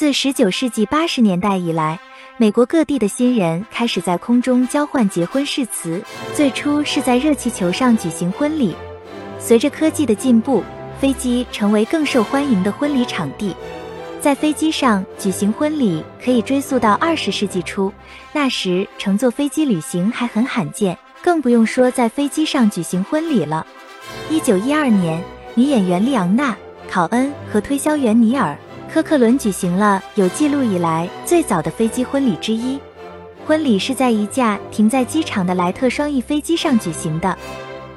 自十九世纪八十年代以来，美国各地的新人开始在空中交换结婚誓词，最初是在热气球上举行婚礼。随着科技的进步，飞机成为更受欢迎的婚礼场地。在飞机上举行婚礼可以追溯到二十世纪初，那时乘坐飞机旅行还很罕见，更不用说在飞机上举行婚礼了。一九一二年，女演员莉昂娜·考恩和推销员尼尔·科克伦举行了有记录以来最早的飞机婚礼之一。婚礼是在一架停在机场的莱特双翼飞机上举行的。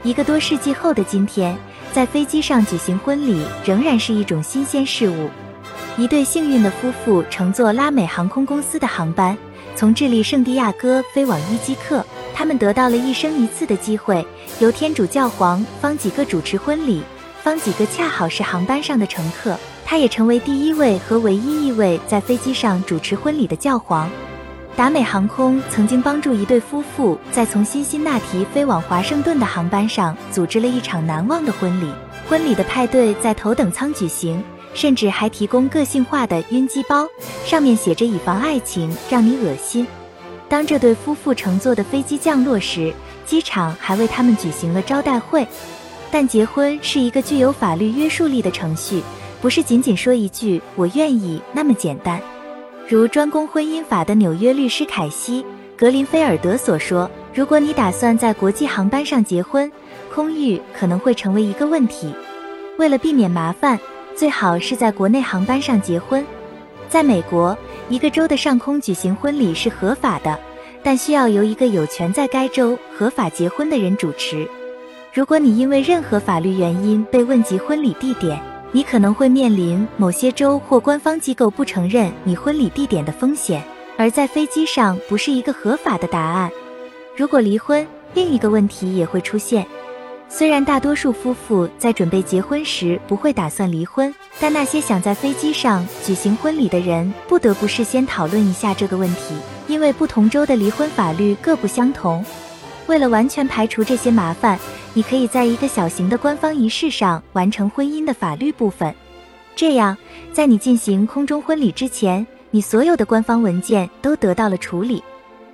一个多世纪后的今天，在飞机上举行婚礼仍然是一种新鲜事物。一对幸运的夫妇乘坐拉美航空公司的航班，从智利圣地亚哥飞往伊基克。他们得到了一生一次的机会，由天主教皇方几个主持婚礼。方几个恰好是航班上的乘客，他也成为第一位和唯一一位在飞机上主持婚礼的教皇。达美航空曾经帮助一对夫妇在从辛辛那提飞往华盛顿的航班上组织了一场难忘的婚礼。婚礼的派对在头等舱举行。甚至还提供个性化的晕机包，上面写着“以防爱情让你恶心”。当这对夫妇乘坐的飞机降落时，机场还为他们举行了招待会。但结婚是一个具有法律约束力的程序，不是仅仅说一句“我愿意”那么简单。如专攻婚姻法的纽约律师凯西·格林菲尔德所说：“如果你打算在国际航班上结婚，空域可能会成为一个问题。为了避免麻烦。”最好是在国内航班上结婚。在美国，一个州的上空举行婚礼是合法的，但需要由一个有权在该州合法结婚的人主持。如果你因为任何法律原因被问及婚礼地点，你可能会面临某些州或官方机构不承认你婚礼地点的风险，而在飞机上不是一个合法的答案。如果离婚，另一个问题也会出现。虽然大多数夫妇在准备结婚时不会打算离婚，但那些想在飞机上举行婚礼的人不得不事先讨论一下这个问题，因为不同州的离婚法律各不相同。为了完全排除这些麻烦，你可以在一个小型的官方仪式上完成婚姻的法律部分。这样，在你进行空中婚礼之前，你所有的官方文件都得到了处理。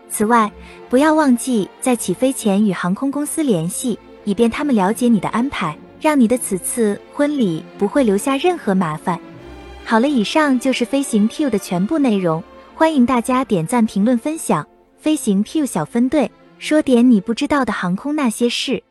此外，不要忘记在起飞前与航空公司联系。以便他们了解你的安排，让你的此次婚礼不会留下任何麻烦。好了，以上就是飞行 Q 的全部内容，欢迎大家点赞、评论、分享。飞行 Q 小分队说点你不知道的航空那些事。